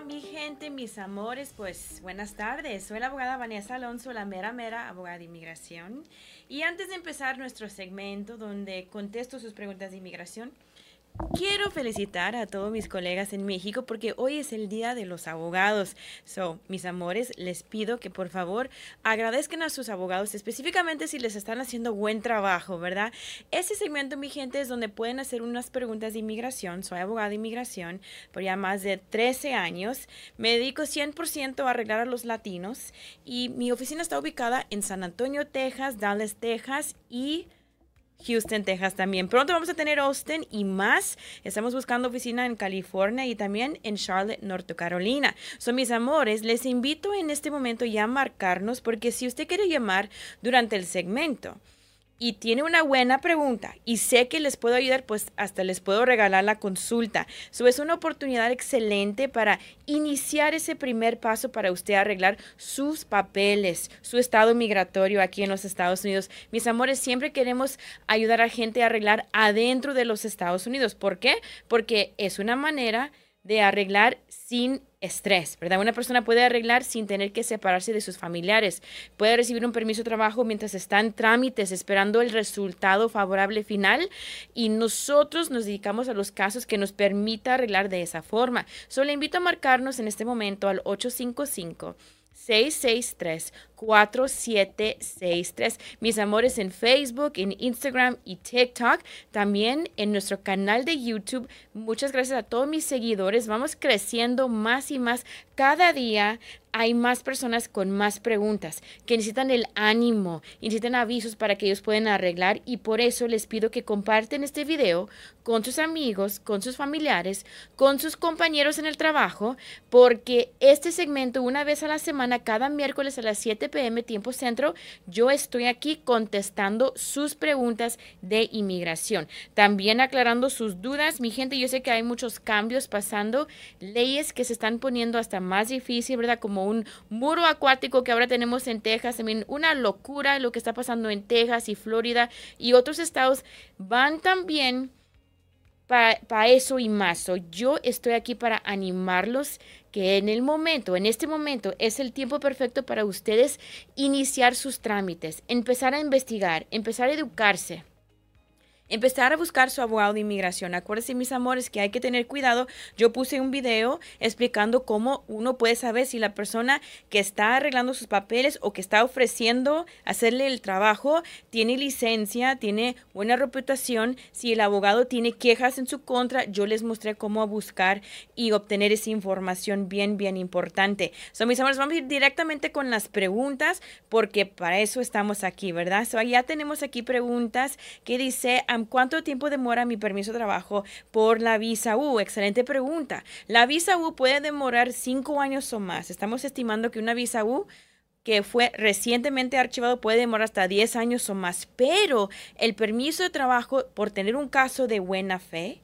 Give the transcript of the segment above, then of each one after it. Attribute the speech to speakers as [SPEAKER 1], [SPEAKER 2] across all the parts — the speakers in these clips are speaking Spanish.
[SPEAKER 1] mi gente, mis amores, pues buenas tardes. Soy la abogada Vanessa Alonso, la mera mera abogada de inmigración. Y antes de empezar nuestro segmento donde contesto sus preguntas de inmigración, Quiero felicitar a todos mis colegas en México porque hoy es el Día de los Abogados. So, mis amores, les pido que por favor agradezcan a sus abogados, específicamente si les están haciendo buen trabajo, ¿verdad? Este segmento, mi gente, es donde pueden hacer unas preguntas de inmigración. Soy abogada de inmigración por ya más de 13 años. Me dedico 100% a arreglar a los latinos y mi oficina está ubicada en San Antonio, Texas, Dallas, Texas y Houston, Texas también. Pronto vamos a tener Austin y más. Estamos buscando oficina en California y también en Charlotte, Norte Carolina. Son mis amores, les invito en este momento ya a marcarnos porque si usted quiere llamar durante el segmento, y tiene una buena pregunta y sé que les puedo ayudar, pues hasta les puedo regalar la consulta. Eso es una oportunidad excelente para iniciar ese primer paso para usted arreglar sus papeles, su estado migratorio aquí en los Estados Unidos. Mis amores, siempre queremos ayudar a gente a arreglar adentro de los Estados Unidos. ¿Por qué? Porque es una manera de arreglar sin estrés, ¿verdad? Una persona puede arreglar sin tener que separarse de sus familiares, puede recibir un permiso de trabajo mientras está en trámites esperando el resultado favorable final y nosotros nos dedicamos a los casos que nos permita arreglar de esa forma. Solo invito a marcarnos en este momento al 855 663 4763. Mis amores en Facebook, en Instagram y TikTok. También en nuestro canal de YouTube. Muchas gracias a todos mis seguidores. Vamos creciendo más y más cada día hay más personas con más preguntas que necesitan el ánimo, necesitan avisos para que ellos puedan arreglar y por eso les pido que comparten este video con sus amigos, con sus familiares, con sus compañeros en el trabajo, porque este segmento una vez a la semana, cada miércoles a las 7 pm tiempo centro, yo estoy aquí contestando sus preguntas de inmigración, también aclarando sus dudas. Mi gente, yo sé que hay muchos cambios pasando, leyes que se están poniendo hasta más difícil, ¿verdad? Como un muro acuático que ahora tenemos en Texas, también una locura lo que está pasando en Texas y Florida y otros estados van también para eso y más. yo estoy aquí para animarlos que en el momento, en este momento, es el tiempo perfecto para ustedes iniciar sus trámites, empezar a investigar, empezar a educarse empezar a buscar su abogado de inmigración. Acuérdense, mis amores, que hay que tener cuidado. Yo puse un video explicando cómo uno puede saber si la persona que está arreglando sus papeles o que está ofreciendo hacerle el trabajo tiene licencia, tiene buena reputación, si el abogado tiene quejas en su contra. Yo les mostré cómo buscar y obtener esa información bien, bien importante. So, mis amores, vamos a ir directamente con las preguntas porque para eso estamos aquí, ¿verdad? So, ya tenemos aquí preguntas que dice ¿cuánto tiempo demora mi permiso de trabajo por la visa U? Excelente pregunta. La visa U puede demorar cinco años o más. Estamos estimando que una visa U que fue recientemente archivado puede demorar hasta 10 años o más, pero el permiso de trabajo por tener un caso de buena fe,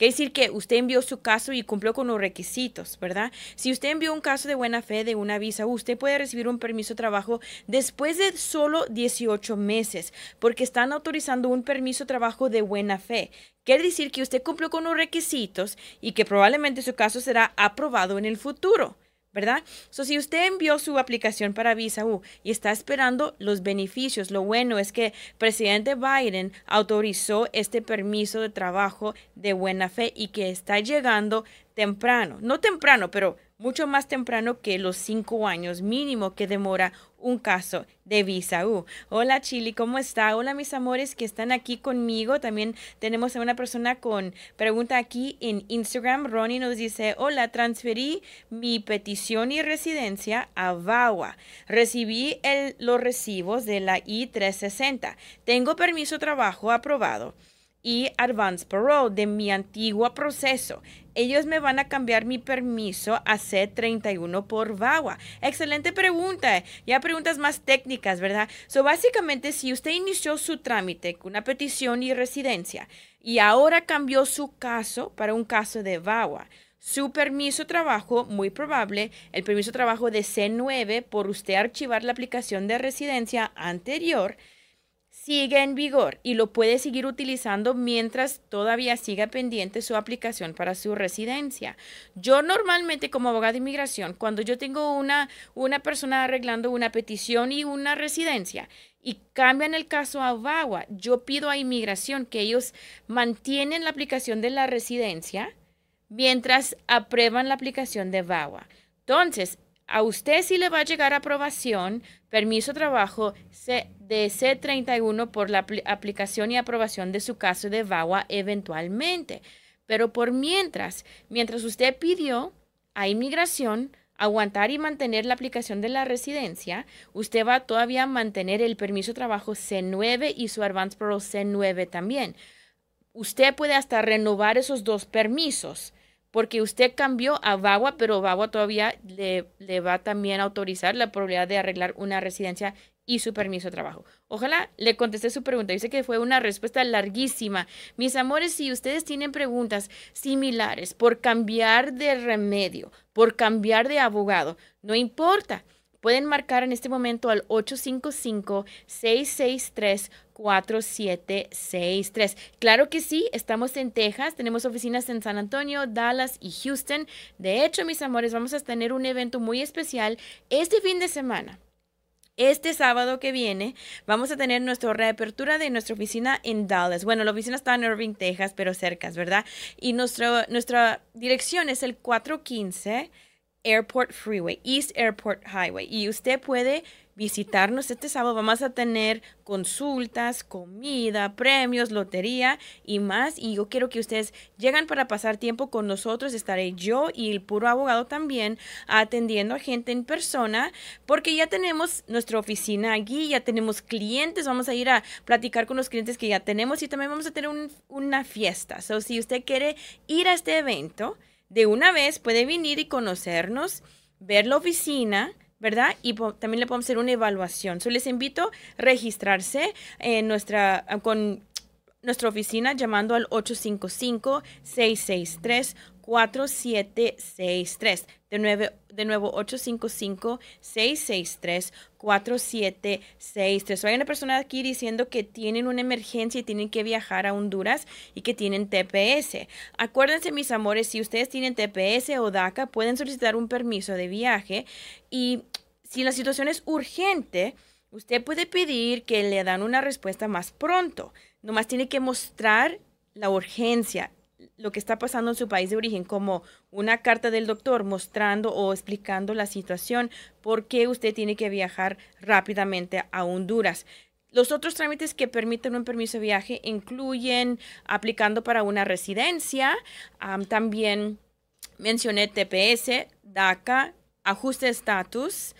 [SPEAKER 1] Quiere decir que usted envió su caso y cumplió con los requisitos, ¿verdad? Si usted envió un caso de buena fe de una visa, usted puede recibir un permiso de trabajo después de solo 18 meses, porque están autorizando un permiso de trabajo de buena fe. Quiere decir que usted cumplió con los requisitos y que probablemente su caso será aprobado en el futuro. ¿Verdad? So, si usted envió su aplicación para visa U y está esperando los beneficios, lo bueno es que presidente Biden autorizó este permiso de trabajo de buena fe y que está llegando temprano, no temprano, pero mucho más temprano que los cinco años mínimo que demora un caso de visa U. Hola Chili, ¿cómo está? Hola mis amores que están aquí conmigo. También tenemos a una persona con pregunta aquí en Instagram. Ronnie nos dice, hola, transferí mi petición y residencia a VAWA. Recibí los recibos de la I-360. Tengo permiso trabajo aprobado y Advance Parole de mi antiguo proceso. Ellos me van a cambiar mi permiso a C31 por VAWA. Excelente pregunta. Ya preguntas más técnicas, ¿verdad? So, básicamente, si usted inició su trámite con una petición y residencia y ahora cambió su caso para un caso de VAWA, su permiso trabajo, muy probable, el permiso trabajo de C9 por usted archivar la aplicación de residencia anterior, sigue en vigor y lo puede seguir utilizando mientras todavía siga pendiente su aplicación para su residencia. Yo normalmente como abogada de inmigración, cuando yo tengo una, una persona arreglando una petición y una residencia y cambian el caso a VAWA, yo pido a inmigración que ellos mantienen la aplicación de la residencia mientras aprueban la aplicación de VAWA. Entonces, a usted sí le va a llegar aprobación, permiso de trabajo de C31 por la aplicación y aprobación de su caso de VAWA eventualmente. Pero por mientras, mientras usted pidió a inmigración aguantar y mantener la aplicación de la residencia, usted va todavía a mantener el permiso de trabajo C9 y su Advance Parole C9 también. Usted puede hasta renovar esos dos permisos porque usted cambió a VAWA, pero VAWA todavía le, le, va también a autorizar la probabilidad de arreglar una residencia y su permiso de trabajo. Ojalá le contesté su pregunta. Dice que fue una respuesta larguísima. Mis amores, si ustedes tienen preguntas similares por cambiar de remedio, por cambiar de abogado, no importa. Pueden marcar en este momento al 855-663-4763. Claro que sí, estamos en Texas, tenemos oficinas en San Antonio, Dallas y Houston. De hecho, mis amores, vamos a tener un evento muy especial este fin de semana. Este sábado que viene vamos a tener nuestra reapertura de nuestra oficina en Dallas. Bueno, la oficina está en Irving, Texas, pero cerca, ¿verdad? Y nuestra dirección es el 415 Airport Freeway, East Airport Highway. Y usted puede visitarnos este sábado. Vamos a tener consultas, comida, premios, lotería y más. Y yo quiero que ustedes lleguen para pasar tiempo con nosotros. Estaré yo y el puro abogado también atendiendo a gente en persona porque ya tenemos nuestra oficina aquí, ya tenemos clientes. Vamos a ir a platicar con los clientes que ya tenemos y también vamos a tener una fiesta. So, si usted quiere ir a este evento, de una vez puede venir y conocernos, ver la oficina, ¿verdad? Y también le podemos hacer una evaluación. So, les invito a registrarse en nuestra, con nuestra oficina llamando al 855-663 4763. De nuevo, de nuevo 855-663-4763. Hay una persona aquí diciendo que tienen una emergencia y tienen que viajar a Honduras y que tienen TPS. Acuérdense, mis amores, si ustedes tienen TPS o DACA, pueden solicitar un permiso de viaje y si la situación es urgente, usted puede pedir que le dan una respuesta más pronto. Nomás tiene que mostrar la urgencia lo que está pasando en su país de origen, como una carta del doctor mostrando o explicando la situación, por qué usted tiene que viajar rápidamente a Honduras. Los otros trámites que permiten un permiso de viaje incluyen aplicando para una residencia, también mencioné TPS, DACA, ajuste de estatus,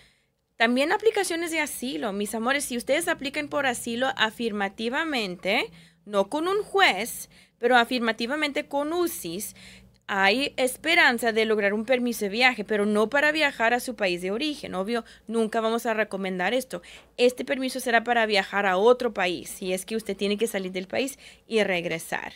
[SPEAKER 1] también aplicaciones de asilo. Mis amores, si ustedes aplican por asilo afirmativamente, no con un juez, pero afirmativamente con UCIS hay esperanza de lograr un permiso de viaje, pero no para viajar a su país de origen. Obvio, nunca vamos a recomendar esto. Este permiso será para viajar a otro país, si es que usted tiene que salir del país y regresar.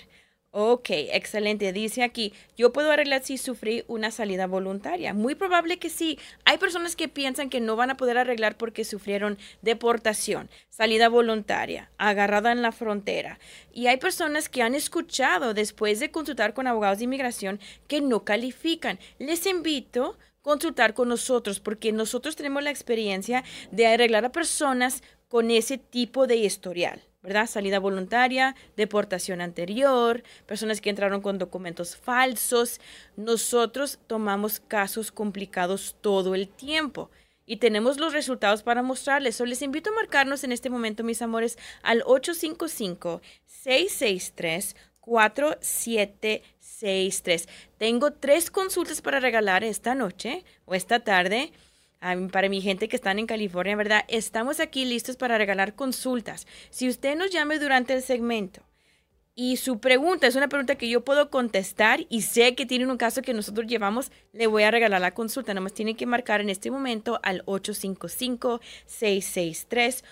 [SPEAKER 1] Ok, excelente. Dice aquí, yo puedo arreglar si sufrí una salida voluntaria. Muy probable que sí. Hay personas que piensan que no van a poder arreglar porque sufrieron deportación, salida voluntaria, agarrada en la frontera. Y hay personas que han escuchado después de consultar con abogados de inmigración que no califican. Les invito a consultar con nosotros porque nosotros tenemos la experiencia de arreglar a personas con ese tipo de historial. ¿Verdad? Salida voluntaria, deportación anterior, personas que entraron con documentos falsos. Nosotros tomamos casos complicados todo el tiempo y tenemos los resultados para mostrarles. So, les invito a marcarnos en este momento, mis amores, al 855-663-4763. Tengo tres consultas para regalar esta noche o esta tarde para mi gente que están en California, ¿verdad? Estamos aquí listos para regalar consultas. Si usted nos llame durante el segmento y su pregunta es una pregunta que yo puedo contestar y sé que tiene un caso que nosotros llevamos, le voy a regalar la consulta. Nada más tiene que marcar en este momento al 855-663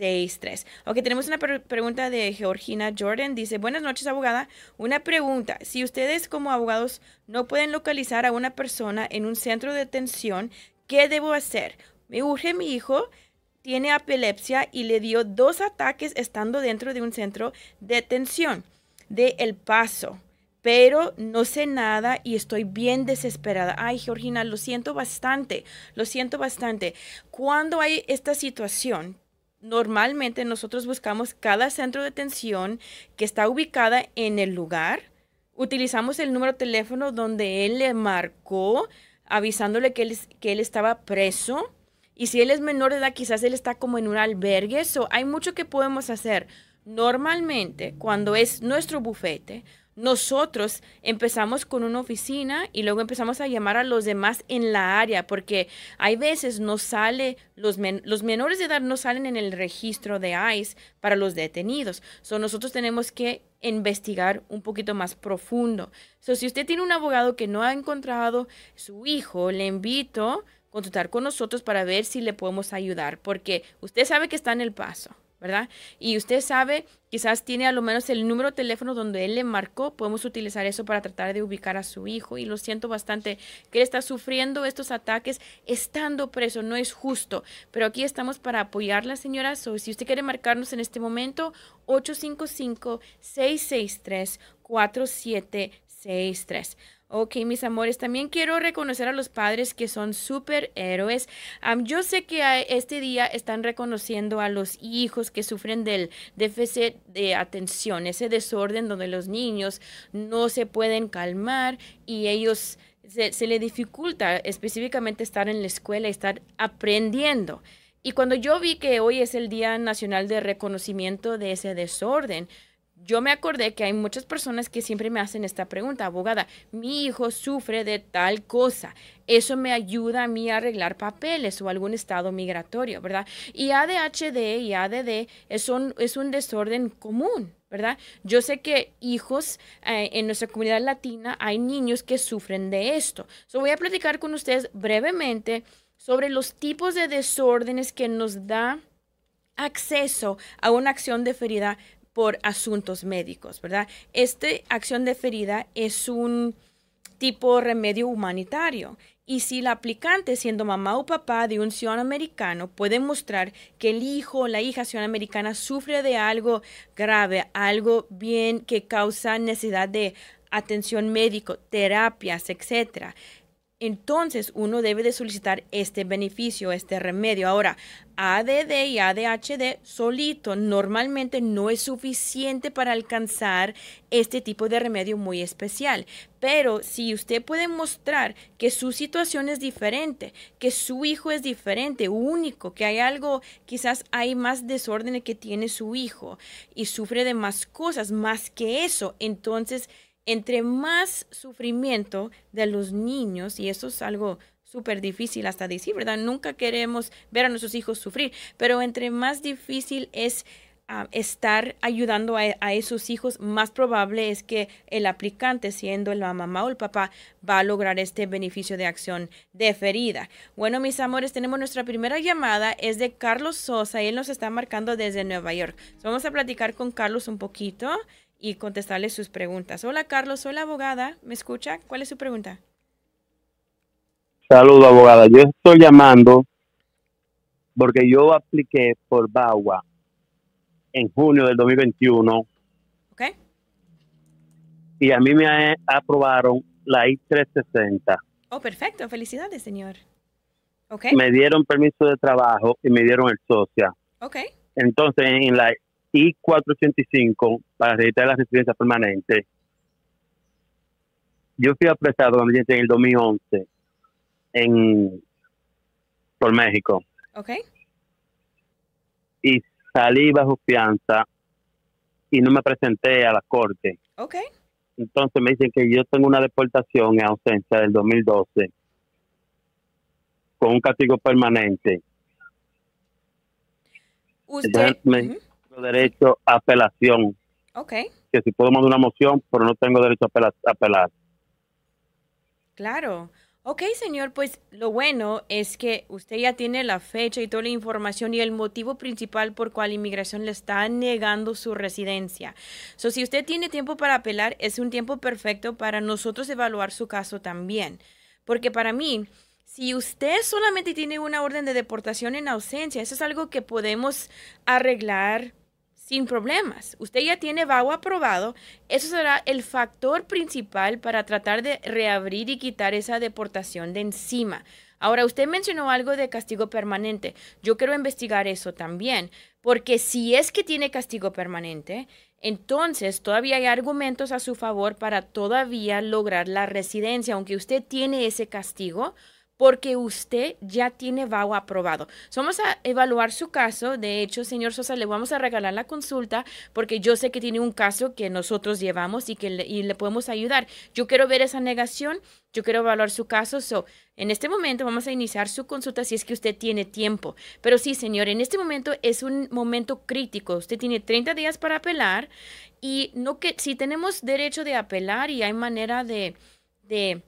[SPEAKER 1] 4763. Ok, tenemos una pregunta de Georgina Jordan. Dice, buenas noches, abogada. Una pregunta. Si ustedes como abogados no pueden localizar a una persona en un centro de detención, ¿qué debo hacer? Me urge mi hijo, tiene epilepsia y le dio dos ataques estando dentro de un centro de detención de El Paso pero no sé nada y estoy bien desesperada. Ay, Georgina, lo siento bastante, lo siento bastante. Cuando hay esta situación, normalmente nosotros buscamos cada centro de atención que está ubicada en el lugar. Utilizamos el número de teléfono donde él le marcó avisándole que él, estaba preso. Y si él es menor de edad, quizás él está como en un albergue. So, hay mucho que podemos hacer. Normalmente, cuando es nuestro bufete, nosotros empezamos con una oficina y luego empezamos a llamar a los demás en la área, porque hay veces no sale, los, los menores de edad no salen en el registro de ICE para los detenidos. So, nosotros tenemos que investigar un poquito más profundo. So, si usted tiene un abogado que no ha encontrado su hijo, le invito a consultar con nosotros para ver si le podemos ayudar, porque usted sabe que está en el paso. ¿Verdad? Y usted sabe, quizás tiene a lo menos el número de teléfono donde él le marcó, podemos utilizar eso para tratar de ubicar a su hijo. Y lo siento bastante que él está sufriendo estos ataques estando preso, no es justo. Pero aquí estamos para apoyarla, señora. So, si usted quiere marcarnos en este momento, 855-663-4763. Ok, mis amores, también quiero reconocer a los padres que son superhéroes. héroes. yo sé que este día están reconociendo a los hijos que sufren del déficit de atención, ese desorden donde los niños no se pueden calmar y ellos se, se le dificulta específicamente estar en la escuela y estar aprendiendo. Y cuando yo vi que hoy es el Día Nacional de Reconocimiento de ese desorden, yo me acordé que hay muchas personas que siempre me hacen esta pregunta, abogada, mi hijo sufre de tal cosa, eso me ayuda a mí a arreglar papeles o algún estado migratorio, ¿verdad? Y ADHD y ADD es un, es un desorden común, ¿verdad? Yo sé que hijos eh, en nuestra comunidad latina hay niños que sufren de esto. So voy a platicar con ustedes brevemente sobre los tipos de desórdenes que nos da acceso a una acción de ferida por asuntos médicos, ¿verdad? Esta acción de ferida es un tipo remedio humanitario. Y si la aplicante, siendo mamá o papá de un ciudadano americano, puede mostrar que el hijo o la hija ciudadana americana sufre de algo grave, algo bien que causa necesidad de atención médico, terapias, etcétera, entonces uno debe de solicitar este beneficio, este remedio. Ahora, ADD y ADHD solito normalmente no es suficiente para alcanzar este tipo de remedio muy especial. Pero si usted puede mostrar que su situación es diferente, que su hijo es diferente, único, que hay algo, quizás hay más desorden que tiene su hijo y sufre de más cosas, más que eso, entonces entre más sufrimiento de los niños, y eso es algo súper difícil hasta decir, ¿verdad? Nunca queremos ver a nuestros hijos sufrir, pero entre más difícil es ah, estar ayudando a, a, esos hijos, más probable es que el aplicante, siendo la mamá o el papá, va a lograr este beneficio de acción deferida. Bueno, mis amores, tenemos nuestra primera llamada, es de Carlos Sosa, y él nos está marcando desde Nueva York. vamos a platicar con Carlos un poquito y contestarle sus preguntas. Hola Carlos, soy la abogada, ¿me escucha? ¿Cuál es su pregunta?
[SPEAKER 2] Saludos abogada, yo estoy llamando porque yo apliqué por BAUA en junio del 2021.
[SPEAKER 1] Ok.
[SPEAKER 2] Y a mí me aprobaron la I-360.
[SPEAKER 1] Oh, perfecto, felicidades señor.
[SPEAKER 2] Okay. Me dieron permiso de trabajo y me dieron el social.
[SPEAKER 1] Ok.
[SPEAKER 2] Entonces, en la I-485, para registrar la residencia permanente, yo fui apresado en el 2011 en, por México.
[SPEAKER 1] Ok.
[SPEAKER 2] Y salí bajo fianza y no me presenté a la corte.
[SPEAKER 1] Ok.
[SPEAKER 2] Entonces me dicen que yo tengo una deportación en ausencia del 2012 con un castigo permanente.
[SPEAKER 1] Usted.
[SPEAKER 2] me derecho a apelación.
[SPEAKER 1] Ok.
[SPEAKER 2] Que si puedo mandar una moción, pero no tengo derecho a apelar.
[SPEAKER 1] Claro. Ok, señor, pues lo bueno es que usted ya tiene la fecha y toda la información y el motivo principal por cual inmigración le está negando su residencia. So, si usted tiene tiempo para apelar, es un tiempo perfecto para nosotros evaluar su caso también. Porque para mí, si usted solamente tiene una orden de deportación en ausencia, eso es algo que podemos arreglar sin problemas. Usted ya tiene VAWA aprobado. Eso será el factor principal para tratar de reabrir y quitar esa deportación de encima. Ahora, usted mencionó algo de castigo permanente. Yo quiero investigar eso también, porque si es que tiene castigo permanente, entonces todavía hay argumentos a su favor para todavía lograr la residencia, aunque usted tiene ese castigo porque usted ya tiene VAWA aprobado. vamos a evaluar su caso. De hecho, señor Sosa, le vamos a regalar la consulta porque yo sé que tiene un caso que nosotros llevamos y que le, y le podemos ayudar. Yo quiero ver esa negación, yo quiero evaluar su caso. So, en este momento vamos a iniciar su consulta si es que usted tiene tiempo. Pero sí, señor, en este momento es un momento crítico. Usted tiene 30 días para apelar y no que si tenemos derecho de apelar y hay manera de, de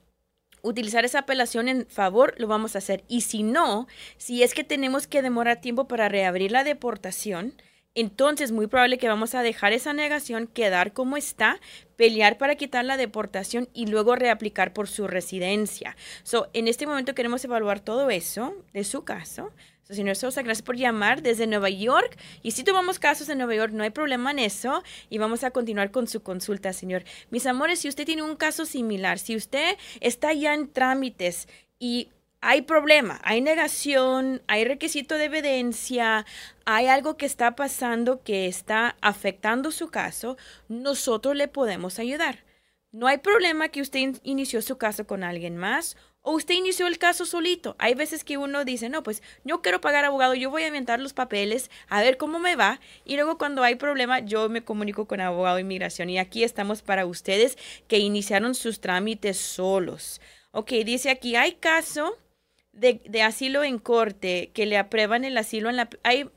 [SPEAKER 1] utilizar esa apelación en favor, lo vamos a hacer. Y si no, si es que tenemos que demorar tiempo para reabrir la deportación, entonces muy probable que vamos a dejar esa negación quedar como está, pelear para quitar la deportación y luego reaplicar por su residencia. So, en este momento queremos evaluar todo eso de su caso señor Sosa, gracias por llamar desde Nueva York. Y si tomamos casos en Nueva York, no hay problema en eso. Y vamos a continuar con su consulta, señor. Mis amores, si usted tiene un caso similar, si usted está ya en trámites y hay problema, hay negación, hay requisito de evidencia, hay algo que está pasando que está afectando su caso, nosotros le podemos ayudar. No hay problema que usted inició su caso con alguien más o usted inició el caso solito. Hay veces que uno dice, no, pues yo quiero pagar abogado, yo voy a inventar los papeles, a ver cómo me va. Y luego cuando hay problema, yo me comunico con abogado de inmigración. Y aquí estamos para ustedes que iniciaron sus trámites solos. Ok, dice aquí, hay caso de, asilo en corte que le aprueban el asilo. Hay,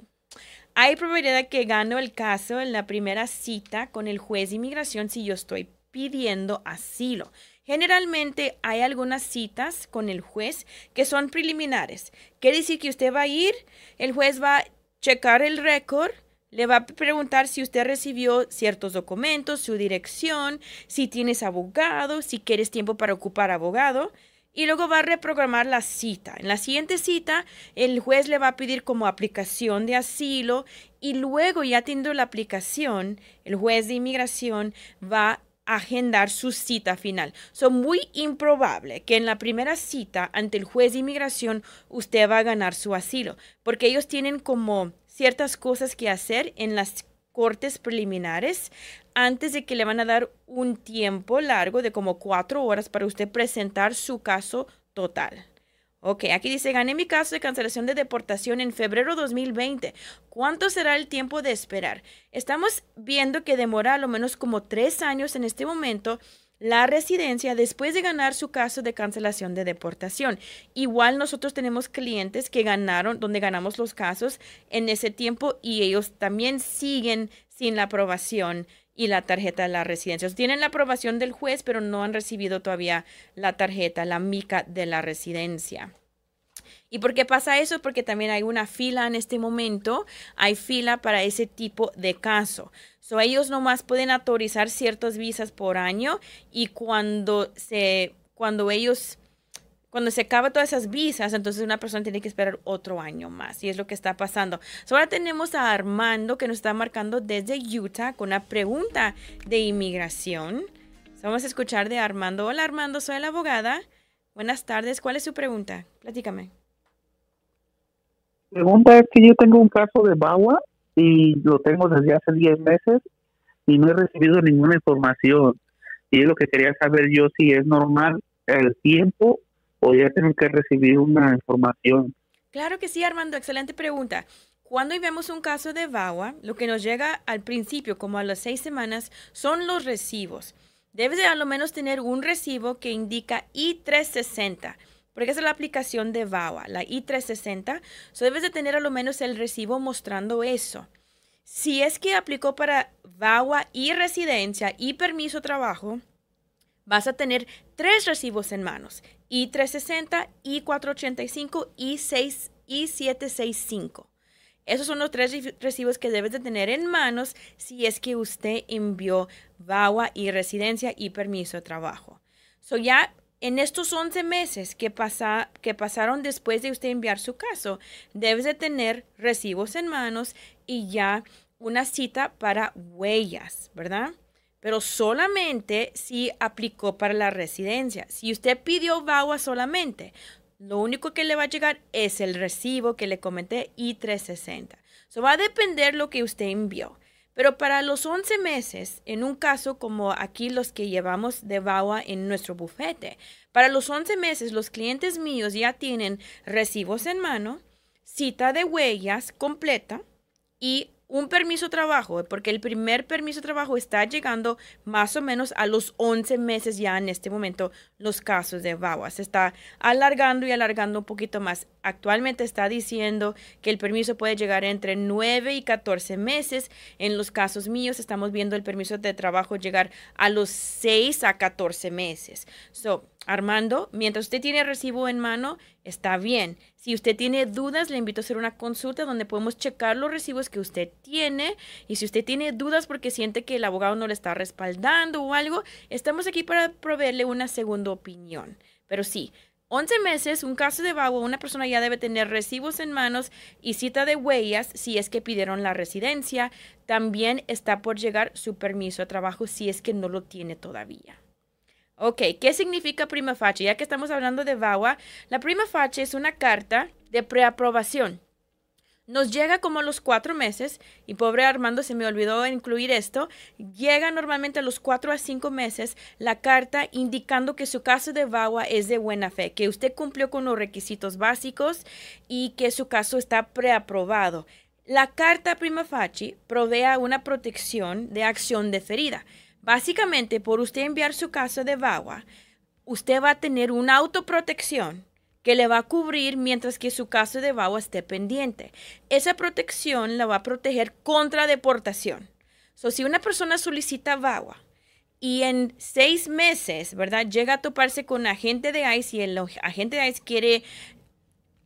[SPEAKER 1] hay probabilidad que gano el caso en la primera cita con el juez de inmigración si yo estoy pidiendo asilo. Generalmente hay algunas citas con el juez que son preliminares. Quiere decir que usted va a ir, el juez va a checar el récord, le va a preguntar si usted recibió ciertos documentos, su dirección, si tienes abogado, si quieres tiempo para ocupar abogado. Y luego va a reprogramar la cita. En la siguiente cita, el juez le va a pedir como aplicación de asilo y luego ya teniendo la aplicación, el juez de inmigración va agendar su cita final. Son muy improbable que en la primera cita ante el juez de inmigración usted va a ganar su asilo, porque ellos tienen como ciertas cosas que hacer en las cortes preliminares antes de que le van a dar un tiempo largo de como cuatro horas para usted presentar su caso total. Ok, aquí dice, gané mi caso de cancelación de deportación en febrero 2020. ¿Cuánto será el tiempo de esperar? Estamos viendo que demora a lo menos como tres años en este momento la residencia después de ganar su caso de cancelación de deportación. Igual nosotros tenemos clientes que ganaron, donde ganamos los casos en ese tiempo y ellos también siguen sin la aprobación y la tarjeta de la residencia. Tienen la aprobación del juez, pero no han recibido todavía la tarjeta, la mica de la residencia. ¿Y por qué pasa eso? Porque también hay una fila en este momento, hay fila para ese tipo de caso. So, ellos nomás pueden autorizar ciertas visas por año y cuando se, cuando ellos cuando se acaban todas esas visas, entonces una persona tiene que esperar otro año más. Y es lo que está pasando. ahora tenemos a Armando que nos está marcando desde Utah con una pregunta de inmigración. vamos a escuchar de Armando. Hola Armando, soy la abogada. Buenas tardes. ¿Cuál es su pregunta? Platícame.
[SPEAKER 3] Pregunta es que yo tengo un caso de BAWA y lo tengo desde hace 10 meses y no he recibido ninguna información. Y es lo que quería saber yo si es normal el tiempo ya tengo que recibir una información.
[SPEAKER 1] Claro que sí, Armando, excelente pregunta. Cuando vemos un caso de VAWA, lo que nos llega al principio, como a las seis semanas, son los recibos. Debes de a lo menos tener un recibo que indica I360, porque esa es la aplicación de VAWA, la I360. So debes de tener a lo menos el recibo mostrando eso. Si es que aplicó para VAWA y residencia y permiso trabajo, vas a tener tres recibos en manos, I360, I485 y, 6, y 765. Esos son los tres recibos que debes de tener en manos si es que usted envió VAWA y residencia y permiso de trabajo. So ya en estos 11 meses que, pasa, que pasaron después de usted enviar su caso, debes de tener recibos en manos y ya una cita para huellas, ¿verdad? Pero solamente si aplicó para la residencia. Si usted pidió VAWA solamente, lo único que le va a llegar es el recibo que le comenté I-360. Eso va a depender lo que usted envió. Pero para los 11 meses, en un caso como aquí los que llevamos de VAWA en nuestro bufete, para los 11 meses los clientes míos ya tienen recibos en mano, cita de huellas completa y un permiso de trabajo, porque el primer permiso de trabajo está llegando más o menos a los 11 meses ya en este momento los casos de VAWA. Se está alargando y alargando un poquito más. Actualmente está diciendo que el permiso puede llegar entre 9 y 14 meses. En los casos míos estamos viendo el permiso de trabajo llegar a los 6 a 14 meses. So, Armando, mientras usted tiene recibo en mano, está bien. Si usted tiene dudas, le invito a hacer una consulta donde podemos checar los recibos que usted tiene. Y si usted tiene dudas porque siente que el abogado no le está respaldando o algo, estamos aquí para proveerle una segunda opinión. Pero sí, 11 meses, un caso de vago, una persona ya debe tener recibos en manos y cita de huellas si es que pidieron la residencia. También está por llegar su permiso de trabajo si es que no lo tiene todavía. Ok, ¿qué significa prima facie? Ya que estamos hablando de VAWA, la prima facie es una carta de preaprobación. Nos llega como a los cuatro meses, y pobre Armando se me olvidó incluir esto, llega normalmente a los cuatro a cinco meses la carta indicando que su caso de VAWA es de buena fe, que usted cumplió con los requisitos básicos y que su caso está preaprobado. La carta prima facie provee una protección de acción deferida. Básicamente, por usted enviar su caso de VAWA, usted va a tener una autoprotección que le va a cubrir mientras que su caso de VAWA esté pendiente. Esa protección la va a proteger contra deportación. So, si una persona solicita VAWA y en seis meses, ¿verdad? Llega a toparse con agente de ICE y el agente de ICE quiere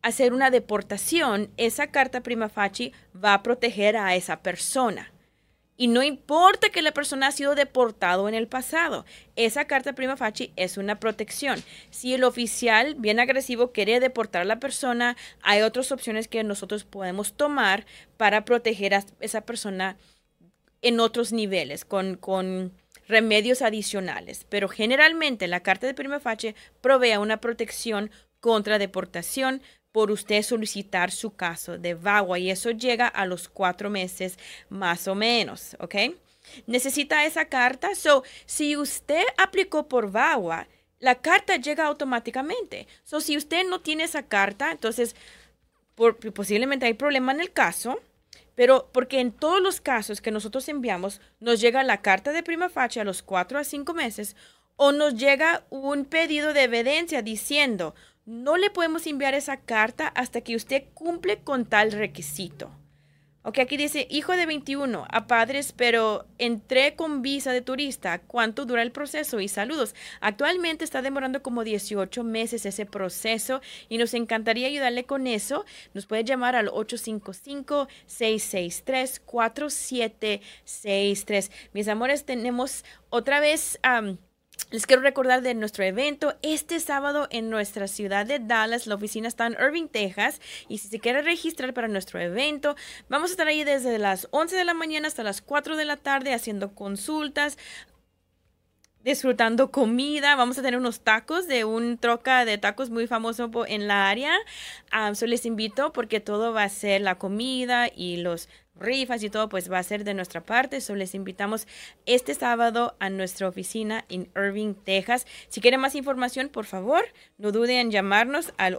[SPEAKER 1] hacer una deportación, esa carta prima facie va a proteger a esa persona. Y no importa que la persona ha sido deportado en el pasado, esa carta prima facie es una protección. Si el oficial bien agresivo quiere deportar a la persona, hay otras opciones que nosotros podemos tomar para proteger a esa persona en otros niveles, con, con remedios adicionales. Pero generalmente la carta de prima facie provee una protección contra deportación, por usted solicitar su caso de VAWA y eso llega a los cuatro meses más o menos, ¿ok? Necesita esa carta. So, si usted aplicó por VAWA, la carta llega automáticamente. So, si usted no tiene esa carta, entonces posiblemente hay problema en el caso. Pero porque en todos los casos que nosotros enviamos, nos llega la carta de prima facie a los cuatro a cinco meses o nos llega un pedido de evidencia diciendo, no le podemos enviar esa carta hasta que usted cumple con tal requisito. Ok, aquí dice, hijo de 21, a padres, pero entré con visa de turista. ¿Cuánto dura el proceso? Y saludos. Actualmente está demorando como 18 meses ese proceso y nos encantaría ayudarle con eso. Nos puede llamar al 855-663-4763. Mis amores, tenemos otra vez... Les quiero recordar de nuestro evento este sábado en nuestra ciudad de Dallas. La oficina está en Irving, Texas. Y si se quiere registrar para nuestro evento, vamos a estar ahí desde las 11 de la mañana hasta las 4 de la tarde haciendo consultas, disfrutando comida. Vamos a tener unos tacos de un troca de tacos muy famoso en la área. Um, les invito porque todo va a ser la comida y los rifas y todo, pues va a ser de nuestra parte. So les invitamos este sábado a nuestra oficina en Irving, Texas. Si quieren más información, por favor, no duden en llamarnos al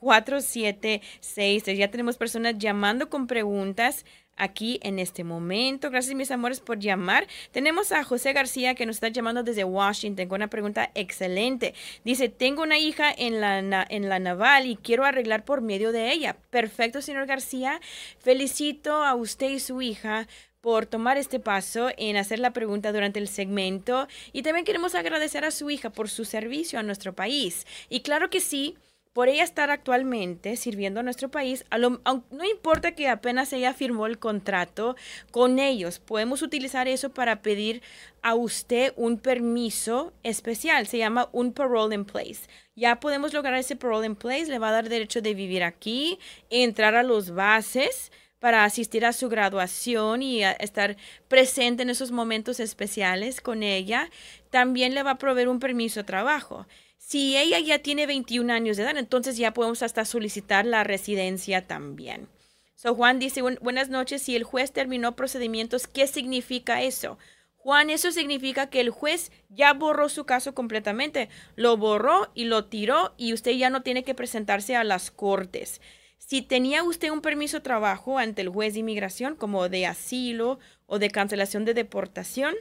[SPEAKER 1] 855-663-4763. Ya tenemos personas llamando con preguntas aquí en este momento. Gracias, mis amores, por llamar. Tenemos a José García que nos está llamando desde Washington con una pregunta excelente. Dice, tengo una hija en la, en la naval y quiero arreglar por medio de ella. Perfecto, señor García. Felicito a usted y su hija por tomar este paso en hacer la pregunta durante el segmento y también queremos agradecer a su hija por su servicio a nuestro país. Y claro que sí, por ella estar actualmente sirviendo a nuestro país, no importa que apenas ella firmó el contrato con ellos, podemos utilizar eso para pedir a usted un permiso especial, se llama un parole in place. Ya podemos lograr ese parole in place, le va a dar derecho de vivir aquí, entrar a los bases para asistir a su graduación y estar presente en esos momentos especiales con ella. También le va a proveer un permiso de trabajo. Si ella ya tiene 21 años de edad, entonces ya podemos hasta solicitar la residencia también. So Juan dice, buenas noches, si el juez terminó procedimientos, ¿qué significa eso? Juan, eso significa que el juez ya borró su caso completamente, lo borró y lo tiró y usted ya no tiene que presentarse a las cortes. Si tenía usted un permiso de trabajo ante el juez de inmigración, como de asilo o de cancelación de deportación,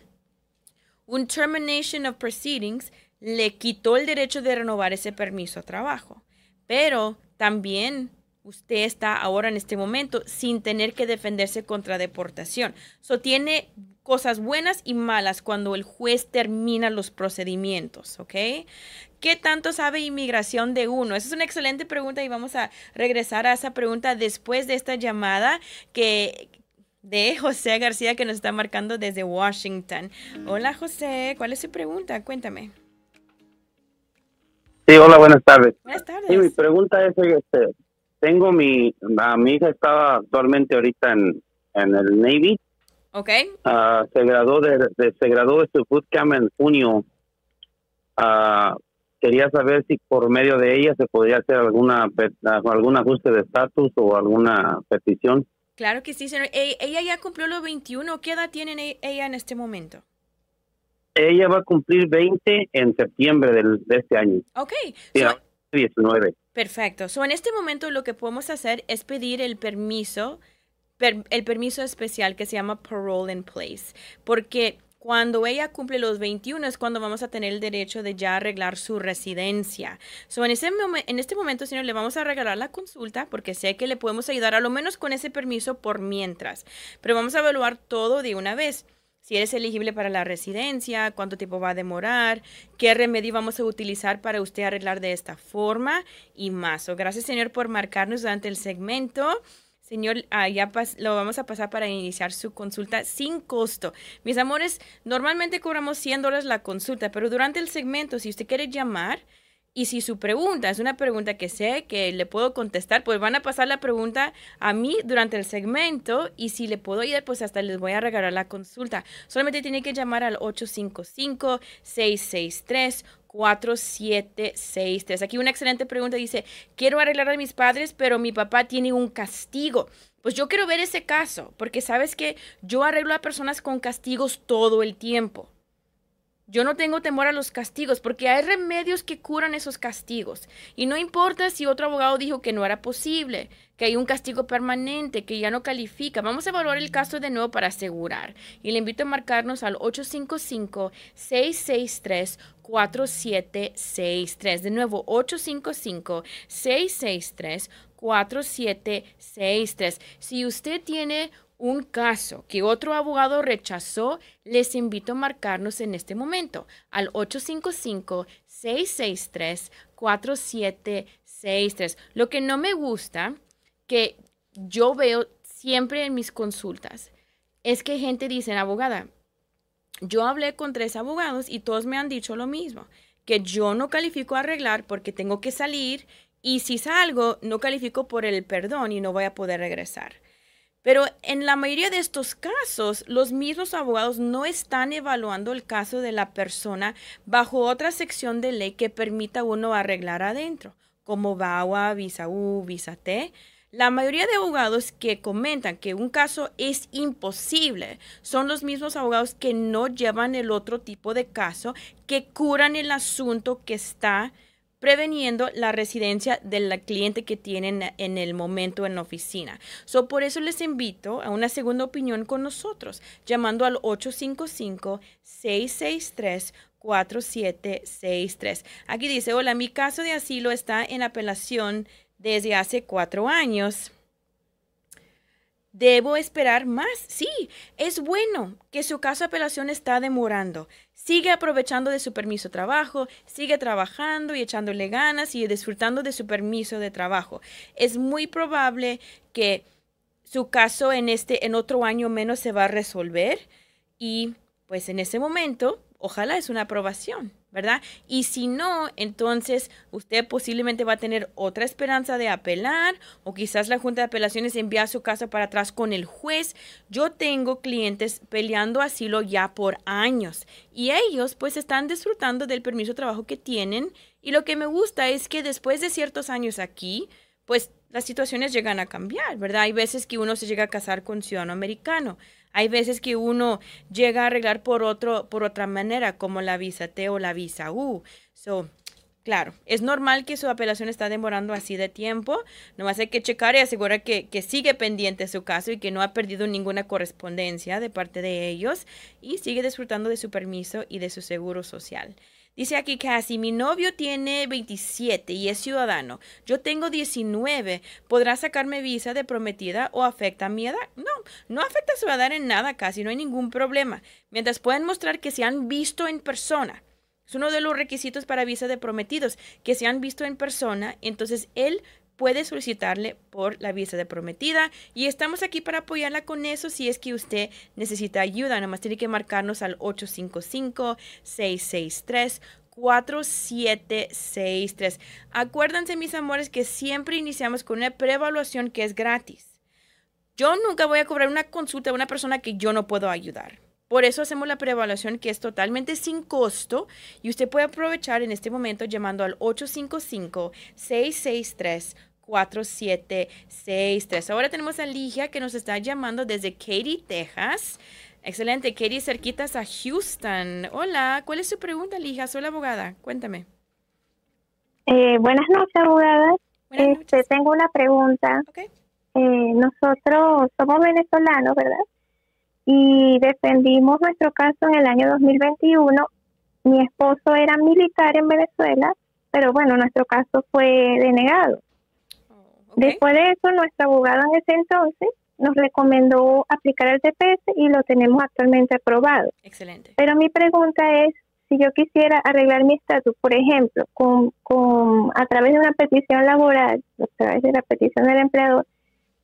[SPEAKER 1] un termination of proceedings le quitó el derecho de renovar ese permiso de trabajo. Pero también usted está ahora en este momento sin tener que defenderse contra deportación. So tiene cosas buenas y malas cuando el juez termina los procedimientos, ¿ok? ¿Qué tanto sabe inmigración de uno? Esa es una excelente pregunta y vamos a regresar a esa pregunta después de esta llamada que de José García que nos está marcando desde Washington. Hola José, ¿cuál es su pregunta? Cuéntame.
[SPEAKER 2] Sí, hola, buenas tardes.
[SPEAKER 1] Buenas tardes.
[SPEAKER 2] Sí, mi pregunta es, este, tengo mi, mi hija estaba actualmente ahorita en, en el Navy.
[SPEAKER 1] Ok.
[SPEAKER 2] Uh, se graduó de, se graduó de su bootcamp en junio. Uh, quería saber si por medio de ella se podría hacer alguna algún ajuste de estatus o alguna petición.
[SPEAKER 1] Claro que sí, señor. E, ella ya cumplió los 21. ¿Qué edad tiene ella en este momento?
[SPEAKER 2] Ella va a cumplir 20 en septiembre del, de este año.
[SPEAKER 1] Ok.
[SPEAKER 2] 19.
[SPEAKER 1] Perfecto. So, en este momento lo que podemos hacer es pedir el permiso, el permiso especial que se llama parole in place, porque cuando ella cumple los 21 es cuando vamos a tener el derecho de ya arreglar su residencia. So, en, ese en este momento, señor, le vamos a regalar la consulta porque sé que le podemos ayudar a lo menos con ese permiso por mientras. Pero vamos a evaluar todo de una vez si eres elegible para la residencia, cuánto tiempo va a demorar, qué remedio vamos a utilizar para usted arreglar de esta forma y más. gracias, señor, por marcarnos durante el segmento. Señor, ah, ya lo vamos a pasar para iniciar su consulta sin costo. Mis amores, normalmente cobramos 100 dólares la consulta, pero durante el segmento, si usted quiere llamar, y si su pregunta es una pregunta que sé que le puedo contestar, pues van a pasar la pregunta a mí durante el segmento y si le puedo ayudar, pues hasta les voy a regalar la consulta. Solamente tiene que llamar al 855-663-4763. Aquí una excelente pregunta dice, quiero arreglar a mis padres, pero mi papá tiene un castigo. Pues yo quiero ver ese caso, porque sabes que yo arreglo a personas con castigos todo el tiempo. Yo no tengo temor a los castigos porque hay remedios que curan esos castigos. Y no importa si otro abogado dijo que no era posible, que hay un castigo permanente, que ya no califica. Vamos a evaluar el caso de nuevo para asegurar. Y le invito a marcarnos al 855-663-4763. De nuevo, 855-663-4763. Si usted tiene un caso que otro abogado rechazó, les invito a marcarnos en este momento al 855-663-4763. Lo que no me gusta, que yo veo siempre en mis consultas, es que gente dice, abogada, yo hablé con tres abogados y todos me han dicho lo mismo, que yo no califico a arreglar porque tengo que salir y si salgo, no califico por el perdón y no voy a poder regresar. Pero en la mayoría de estos casos, los mismos abogados no están evaluando el caso de la persona bajo otra sección de ley que permita uno arreglar adentro, como VAWA, Visa U, Visa T. La mayoría de abogados que comentan que un caso es imposible son los mismos abogados que no llevan el otro tipo de caso, que curan el asunto que está preveniendo la residencia del cliente que tienen en el momento en la oficina. So, por eso les invito a una segunda opinión con nosotros, llamando al 855-663-4763. Aquí dice, hola, mi caso de asilo está en apelación desde hace cuatro años. ¿Debo esperar más? Sí, es bueno que su caso de apelación está demorando. Sigue aprovechando de su permiso de trabajo, sigue trabajando y echándole ganas y disfrutando de su permiso de trabajo. Es muy probable que su caso en este en otro año menos se va a resolver y pues en ese momento ojalá es una aprobación. ¿Verdad? Y si no, entonces usted posiblemente va a tener otra esperanza de apelar o quizás la Junta de Apelaciones envía su caso para atrás con el juez. Yo tengo clientes peleando asilo ya por años y ellos pues están disfrutando del permiso de trabajo que tienen y lo que me gusta es que después de ciertos años aquí, pues las situaciones llegan a cambiar, ¿verdad? Hay veces que uno se llega a casar con ciudadano americano. Hay veces que uno llega a arreglar por, otro, por otra manera, como la visa T o la visa U. So, claro, es normal que su apelación está demorando así de tiempo. Nomás hay que checar y asegurar que, que sigue pendiente su caso y que no ha perdido ninguna correspondencia de parte de ellos y sigue disfrutando de su permiso y de su seguro social. Dice aquí casi, mi novio tiene 27 y es ciudadano. Yo tengo 19. ¿Podrá sacarme visa de prometida o afecta mi edad? No, no afecta su edad en nada casi, no hay ningún problema. Mientras puedan mostrar que se han visto en persona. Es uno de los requisitos para visa de prometidos, que se han visto en persona. Entonces él puede solicitarle por la visa de prometida y estamos aquí para apoyarla con eso si es que usted necesita ayuda. Nomás tiene que marcarnos al 855-663. 4763. Acuérdense, mis amores, que siempre iniciamos con una preevaluación que es gratis. Yo nunca voy a cobrar una consulta a una persona que yo no puedo ayudar. Por eso hacemos la preevaluación que es totalmente sin costo y usted puede aprovechar en este momento llamando al 855-663. 4763. Ahora tenemos a Ligia que nos está llamando desde Katy, Texas. Excelente, Katie, cerquitas a Houston. Hola, ¿cuál es su pregunta, Ligia? Soy la abogada, cuéntame.
[SPEAKER 4] Eh, buenas noches, abogada. este, tengo una pregunta. Eh, nosotros somos venezolanos, ¿verdad? Y defendimos nuestro caso en el año 2021. Mi esposo era militar en Venezuela, pero bueno, nuestro caso fue denegado. Después de eso, nuestro abogado en ese entonces nos recomendó aplicar el TPS y lo tenemos actualmente aprobado.
[SPEAKER 1] Excelente.
[SPEAKER 4] Pero mi pregunta es, si yo quisiera arreglar mi estatus, por ejemplo, con, con, a través de una petición laboral, a través de la petición del empleador,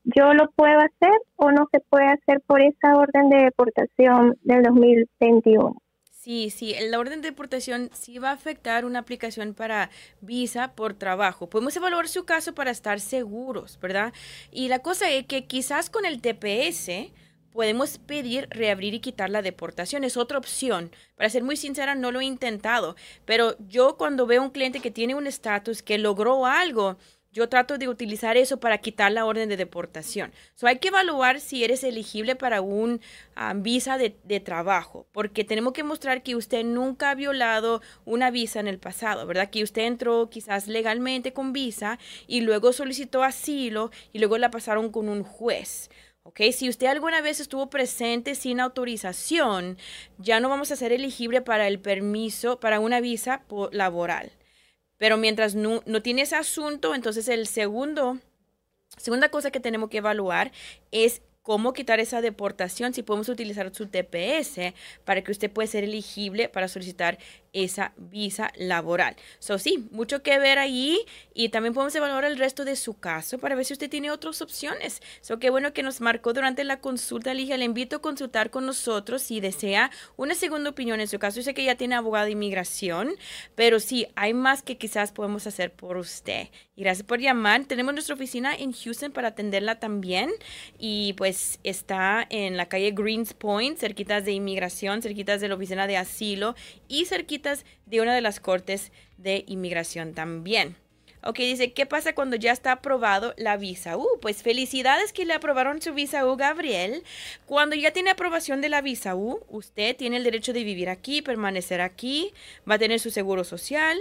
[SPEAKER 4] ¿yo lo puedo hacer o no se puede hacer por esa orden de deportación del 2021?
[SPEAKER 1] Sí, sí, la orden de deportación sí va a afectar una aplicación para visa por trabajo. Podemos evaluar su caso para estar seguros, ¿verdad? Y la cosa es que quizás con el TPS podemos pedir reabrir y quitar la deportación. Es otra opción. Para ser muy sincera, no lo he intentado, pero yo cuando veo un cliente que tiene un estatus, que logró algo, yo trato de utilizar eso para quitar la orden de deportación. So, hay que evaluar si eres elegible para un ah, visa de, de, trabajo, porque tenemos que mostrar que usted nunca ha violado una visa en el pasado, ¿verdad? Que usted entró quizás legalmente con visa y luego solicitó asilo y luego la pasaron con un juez. ¿ok? Si usted alguna vez estuvo presente sin autorización, ya no vamos a ser elegible para el permiso, para una visa laboral. Pero mientras no, tiene ese asunto, entonces el segundo, segunda cosa que tenemos que evaluar es cómo quitar esa deportación, si podemos utilizar su TPS para que usted pueda ser elegible para solicitar esa visa laboral. So, sí, mucho que ver ahí y también podemos evaluar el resto de su caso para ver si usted tiene otras opciones. So, qué bueno que nos marcó durante la consulta, Ligia. Le invito a consultar con nosotros si desea una segunda opinión en su caso. Yo sé que ya tiene abogado de inmigración, pero sí, hay más que quizás podemos hacer por usted. Y gracias por llamar. Tenemos nuestra oficina en Houston para atenderla también y pues está en la calle Greens Point, cerquitas de inmigración, cerquitas de la oficina de asilo y cerquitas de una de las cortes de inmigración también. Ok, dice, ¿qué pasa cuando ya está aprobado la visa U? Pues felicidades que le aprobaron su visa U, Gabriel. Cuando ya tiene aprobación de la visa U, usted tiene el derecho de vivir aquí, permanecer aquí, va a tener su seguro social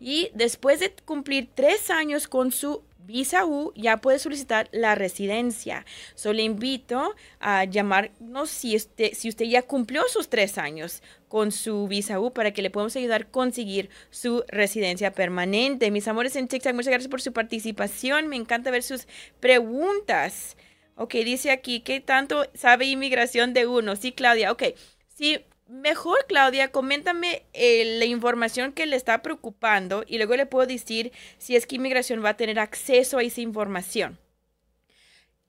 [SPEAKER 1] y después de cumplir tres años con su visa U ya puede solicitar la residencia. Solo invito a llamarnos si usted, si usted ya cumplió sus tres años con su visa U para que le podamos ayudar a conseguir su residencia permanente. Mis amores en TikTok, muchas gracias por su participación. Me encanta ver sus preguntas. Ok, dice aquí, ¿qué tanto sabe inmigración de uno? Sí, Claudia, ok. Sí, Mejor, Claudia, coméntame eh, la información que le está preocupando y luego le puedo decir si es que inmigración va a tener acceso a esa información.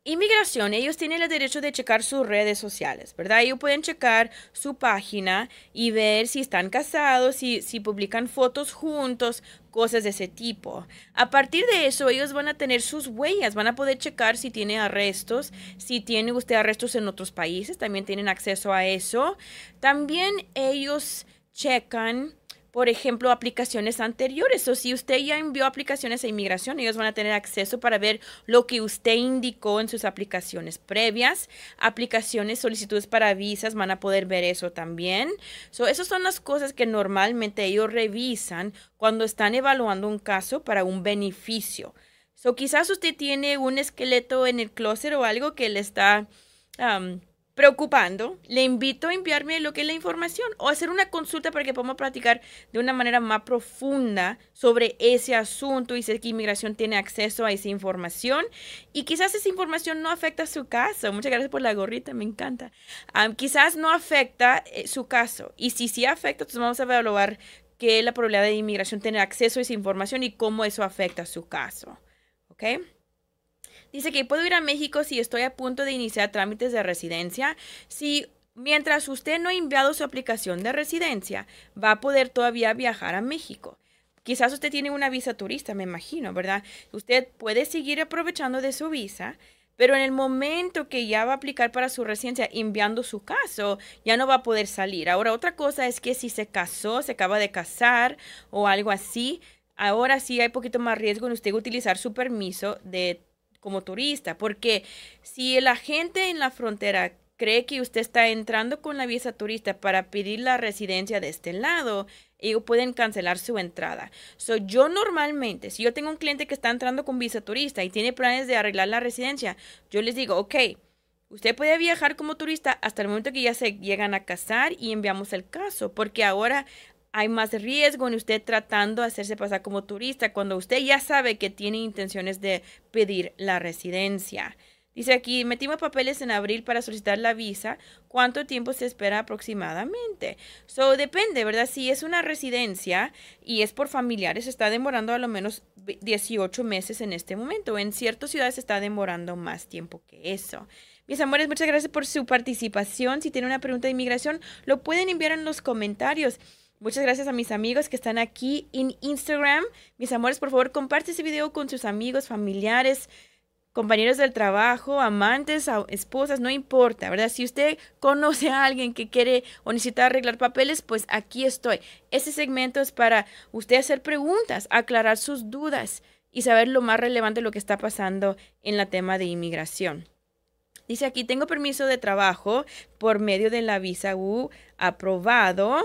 [SPEAKER 1] Inmigración, ellos tienen el derecho de checar sus redes sociales, ¿verdad? Ellos pueden checar su página y ver si están casados, si, si publican fotos juntos, cosas de ese tipo. A partir de eso, ellos van a tener sus huellas, van a poder checar si tiene arrestos, si tiene usted arrestos en otros países, también tienen acceso a eso. También ellos checan por ejemplo, aplicaciones anteriores. O si usted ya envió aplicaciones a inmigración, ellos van a tener acceso para ver lo que usted indicó en sus aplicaciones previas. Aplicaciones, solicitudes para visas, van a poder ver eso también. So, esas son las cosas que normalmente ellos revisan cuando están evaluando un caso para un beneficio. So, quizás usted tiene un esqueleto en el closet o algo que le está preocupando, le invito a enviarme lo que es la información o hacer una consulta para que podamos platicar de una manera más profunda sobre ese asunto y sé que inmigración tiene acceso a esa información y quizás esa información no afecta su caso. Muchas gracias por la gorrita, me encanta. quizás no afecta eh, su caso y si sí afecta, entonces vamos a evaluar qué es la probabilidad de inmigración tener acceso a esa información y cómo eso afecta su caso. ¿Ok? Dice que puedo ir a México si estoy a punto de iniciar trámites de residencia. Si mientras usted no ha enviado su aplicación de residencia, va a poder todavía viajar a México. Quizás usted tiene una visa turista, me imagino, ¿verdad? Usted puede seguir aprovechando de su visa, pero en el momento que ya va a aplicar para su residencia enviando su caso, ya no va a poder salir. Ahora, otra cosa es que si se casó, se acaba de casar o algo así, ahora sí hay poquito más riesgo en usted utilizar su permiso de como turista, porque si la gente en la frontera cree que usted está entrando con la visa turista para pedir la residencia de este lado, ellos pueden cancelar su entrada. So, yo normalmente, si yo tengo un cliente que está entrando con visa turista y tiene planes de arreglar la residencia, yo les digo, ok, usted puede viajar como turista hasta el momento que ya se llegan a casar y enviamos el caso, porque ahora hay más riesgo en usted tratando de hacerse pasar como turista cuando usted ya sabe que tiene intenciones de pedir la residencia. Dice aquí, metimos papeles en abril para solicitar la visa. ¿Cuánto tiempo se espera aproximadamente? So, depende, ¿verdad? Si es una residencia y es por familiares, está demorando a lo menos 18 meses en este momento. En ciertas ciudades está demorando más tiempo que eso. Mis amores, muchas gracias por su participación. Si tienen una pregunta de inmigración, lo pueden enviar en los comentarios. Muchas gracias a mis amigos que están aquí en Instagram. Mis amores, por favor, comparte este video con sus amigos, familiares, compañeros del trabajo, amantes, esposas, no importa, ¿verdad? Si usted conoce a alguien que quiere o necesita arreglar papeles, pues aquí estoy. Este segmento es para usted hacer preguntas, aclarar sus dudas y saber lo más relevante de lo que está pasando en la tema de inmigración. Dice aquí, tengo permiso de trabajo por medio de la visa U aprobado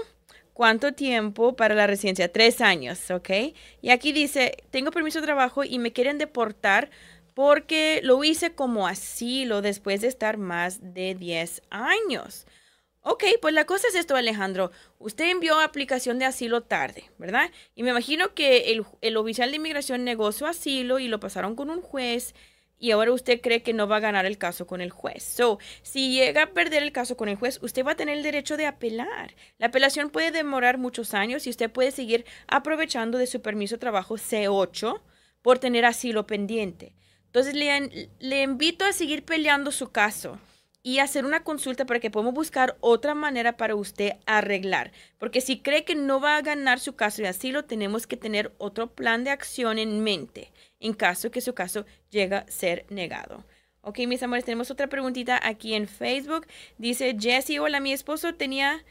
[SPEAKER 1] ¿Cuánto tiempo para la residencia? Tres años, ¿ok? Y aquí dice, tengo permiso de trabajo y me quieren deportar porque lo hice como asilo después de estar más de 10 años. Ok, pues la cosa es esto, Alejandro. Usted envió aplicación de asilo tarde, ¿verdad? Y me imagino que el, el oficial de inmigración su asilo y lo pasaron con un juez y ahora usted cree que no va a ganar el caso con el juez. So, si llega a perder el caso con el juez, usted va a tener el derecho de apelar. La apelación puede demorar muchos años y usted puede seguir aprovechando de su permiso de trabajo C8 por tener asilo pendiente. Entonces, le, le invito a seguir peleando su caso y hacer una consulta para que podamos buscar otra manera para usted arreglar. Porque si cree que no va a ganar su caso de asilo, tenemos que tener otro plan de acción en mente en caso que su caso llegue a ser negado. Ok, mis amores, tenemos otra preguntita aquí en Facebook. Dice Jesse, hola, mi esposo tenía,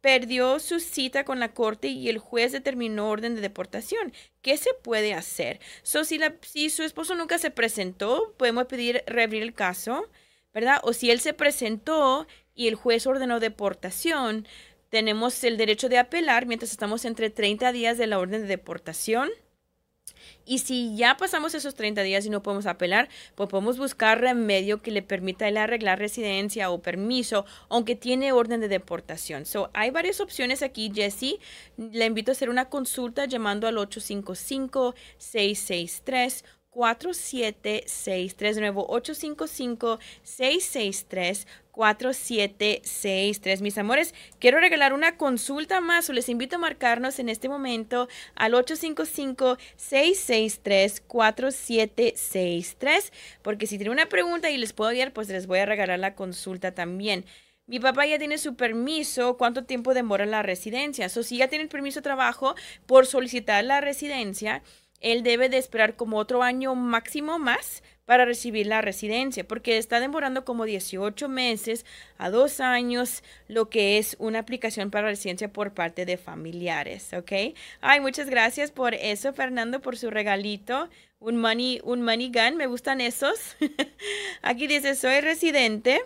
[SPEAKER 1] perdió su cita con la corte y el juez determinó orden de deportación. ¿Qué se puede hacer? So, la, si su esposo nunca se presentó, podemos pedir reabrir el caso ¿verdad? O si él se presentó y el juez ordenó deportación, tenemos el derecho de apelar mientras estamos entre 30 días de la orden de deportación. Y si ya pasamos esos 30 días y no podemos apelar, pues podemos buscar remedio que le permita él arreglar residencia o permiso, aunque tiene orden de deportación. So, hay varias opciones aquí, Jesse. Le invito a hacer una consulta llamando al 855 663 4763 de nuevo 855 663 4763. Mis amores, quiero regalar una consulta más o les invito a marcarnos en este momento al 855-663-4763 porque si tienen una pregunta y les puedo guiar, pues les voy a regalar la consulta también. Mi papá ya tiene su permiso, ¿cuánto tiempo demora la residencia? O si ya tiene el permiso de trabajo por solicitar la residencia, él debe de esperar como otro año máximo más para recibir la residencia, porque está demorando como 18 meses a dos años lo que es una aplicación para residencia por parte de familiares, ¿ok? Ay, muchas gracias por eso, Fernando, por su regalito. Un money, un money gun, me gustan esos. Aquí dice, soy residente.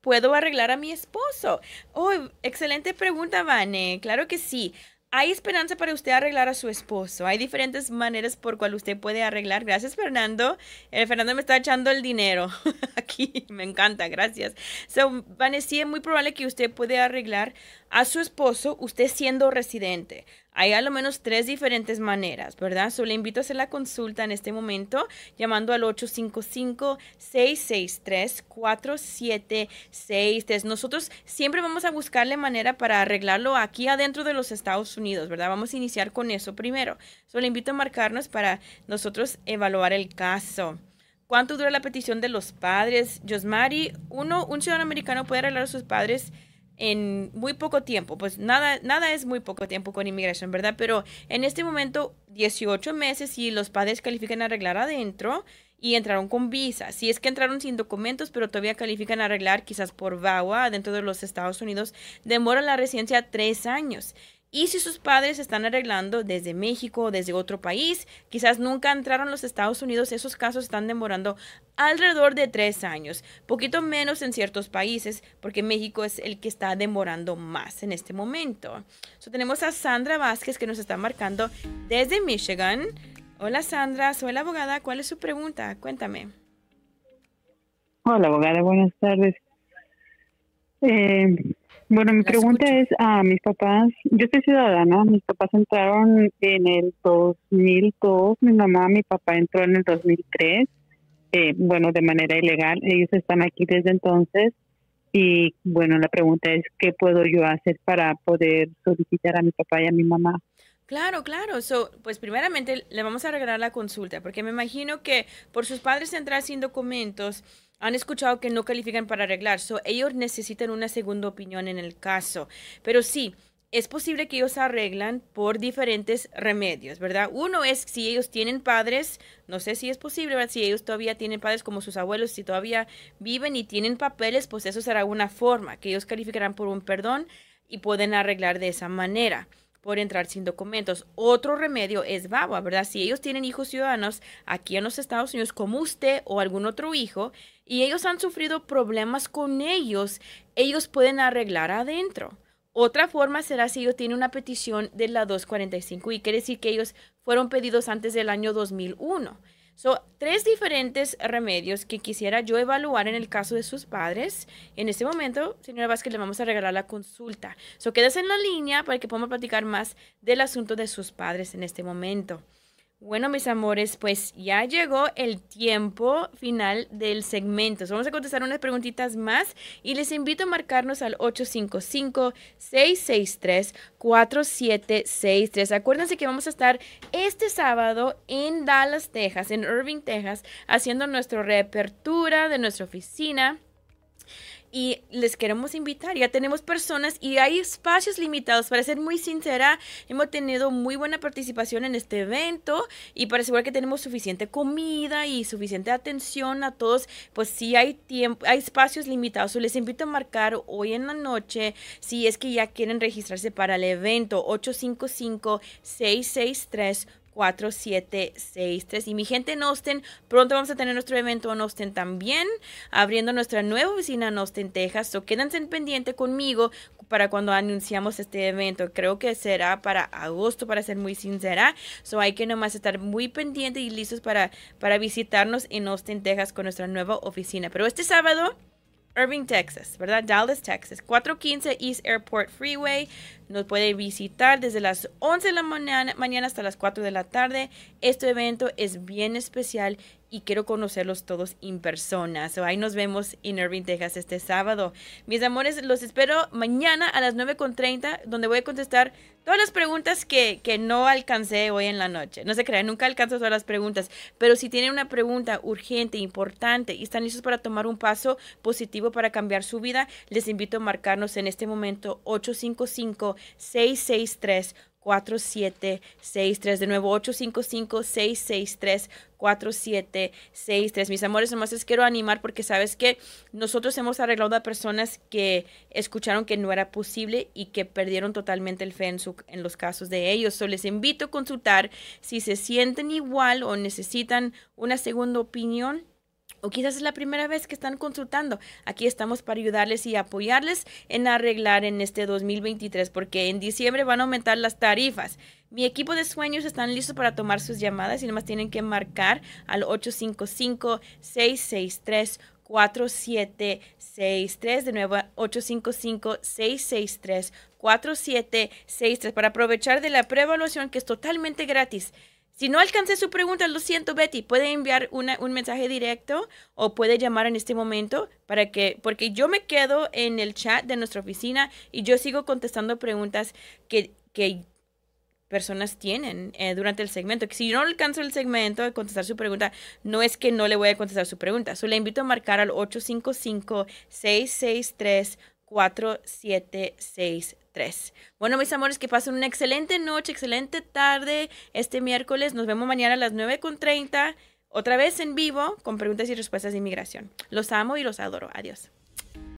[SPEAKER 1] ¿Puedo arreglar a mi esposo? Oh, excelente pregunta, Vane. Claro que sí hay esperanza para usted arreglar a su esposo. Hay diferentes maneras por cual usted puede arreglar. Gracias, Fernando. Eh, Fernando me está echando el dinero aquí. Me encanta, gracias. So, Vanessa, es muy probable que usted puede arreglar a su esposo usted siendo residente. Hay a lo menos tres diferentes maneras, ¿verdad? Solo le invito a hacer la consulta en este momento llamando al 855-663-4763. Nosotros siempre vamos a buscarle manera para arreglarlo aquí adentro de los Estados Unidos, ¿verdad? Vamos a iniciar con eso primero. Solo le invito a marcarnos para nosotros evaluar el caso. ¿Cuánto dura la petición de los padres? Josmari, uno, un ciudadano americano puede arreglar a sus padres en muy poco tiempo. Pues nada, nada es muy poco tiempo con inmigración, ¿verdad? Pero en este momento, 18 meses y los padres califican a arreglar adentro y entraron con visa. Si es que entraron sin documentos, pero todavía califican a arreglar quizás por VAWA dentro de los Estados Unidos, demora la residencia tres años. Y si sus padres están arreglando desde México o desde otro país, quizás nunca entraron a los Estados Unidos, esos casos están demorando alrededor de tres años, poquito menos en ciertos países, porque México es el que está demorando más en este momento. So, tenemos a Sandra Vázquez que nos está marcando desde Michigan. Hola Sandra, soy la abogada. ¿Cuál es su pregunta? Cuéntame.
[SPEAKER 5] Hola abogada, buenas tardes. Eh, bueno, mi pregunta es a mis papás, yo soy ciudadana, mis papás entraron en el 2002, mi mamá, mi papá entró en el 2003, eh, bueno, de manera ilegal, ellos están aquí desde entonces y bueno, la pregunta es, ¿qué puedo yo hacer para poder solicitar a mi papá y a mi mamá?
[SPEAKER 1] Claro, claro. So, pues primeramente le vamos a regalar la consulta, porque me imagino que por sus padres entrar sin documentos, han escuchado que no califican para arreglar, so ellos necesitan una segunda opinión en el caso. Pero sí, es posible que ellos arreglan por diferentes remedios, ¿verdad? Uno es si ellos tienen padres, no sé si es posible, ¿verdad? Si ellos todavía tienen padres como sus abuelos, si todavía viven y tienen papeles, pues eso será una forma que ellos calificarán por un perdón y pueden arreglar de esa manera por entrar sin documentos. Otro remedio es VAWA, ¿verdad? Si ellos tienen hijos ciudadanos aquí en los Estados Unidos, como usted o algún otro hijo, y ellos han sufrido problemas con ellos, ellos pueden arreglar adentro. Otra forma será si ellos tienen una petición de la 245 y quiere decir que ellos fueron pedidos antes del año 2001. Son tres diferentes remedios que quisiera yo evaluar en el caso de sus padres. En este momento, señora Vázquez, le vamos a regalar la consulta. So, quédese en la línea para que podamos platicar más del asunto de sus padres en este momento. Bueno, mis amores, pues ya llegó el tiempo final del segmento. Vamos a contestar unas preguntitas más y les invito a marcarnos al 855-663-4763. Acuérdense que vamos a estar este sábado en Dallas, Texas, en Irving, Texas, haciendo nuestra reapertura de nuestra oficina y les queremos invitar. Ya tenemos personas y hay espacios limitados. Para ser muy sincera, hemos tenido muy buena participación en este evento y para asegurar que tenemos suficiente comida y suficiente atención a todos, pues sí hay tiempo, hay espacios limitados. les invito a marcar hoy en la noche si es que ya quieren registrarse para el evento 855 663 4763. Y mi gente en Austin, pronto vamos a tener nuestro evento en Austin también, abriendo nuestra nueva oficina en Austin, Texas. So quédense en pendiente conmigo para cuando anunciamos este evento. Creo que será para agosto, para ser muy sincera. So hay que nomás estar muy pendiente y listos para, para visitarnos en Austin, Texas con nuestra nueva oficina. Pero este sábado Irving, Texas, ¿verdad? Dallas, Texas. 415 East Airport Freeway. Nos puede visitar desde las 11 de la mañana, mañana hasta las 4 de la tarde. Este evento es bien especial y quiero conocerlos todos en persona. So, ahí nos vemos en Irving, Texas este sábado. Mis amores, los espero mañana a las 9.30 donde voy a contestar todas las preguntas que, que, no alcancé hoy en la noche. No se crean, nunca alcanzo todas las preguntas, pero si tienen una pregunta urgente, importante y están listos para tomar un paso positivo para cambiar su vida, les invito a marcarnos en este momento 855 663 4763. De nuevo, 855-663-4763. Mis amores, nomás les quiero animar porque sabes que nosotros hemos arreglado a personas que escucharon que no era posible y que perdieron totalmente el fe en, su, en los casos de ellos. So, les invito a consultar si se sienten igual o necesitan una segunda opinión o quizás es la primera vez que están consultando. Aquí estamos para ayudarles y apoyarles en arreglar en este 2023 porque en diciembre van a aumentar las tarifas. Mi equipo de sueños están listos para tomar sus llamadas y nomás tienen que marcar al 855-663. 4763, de nuevo 855-663-4763 para aprovechar de la preevaluación que es totalmente gratis. Si no alcancé su pregunta, lo siento, Betty, puede enviar un mensaje directo o puede llamar en este momento para que, porque yo me quedo en el chat de nuestra oficina y yo sigo contestando preguntas que, que personas tienen eh, durante el segmento. Si yo no alcanzo el segmento de contestar su pregunta, no es que no le voy a contestar su pregunta. Solo le invito a marcar al 855 663 4763. Bueno, mis amores, que pasen una excelente noche, excelente tarde este miércoles. Nos vemos mañana a las 9.30, otra vez en vivo, con preguntas y respuestas de inmigración. Los amo y los adoro. Adiós.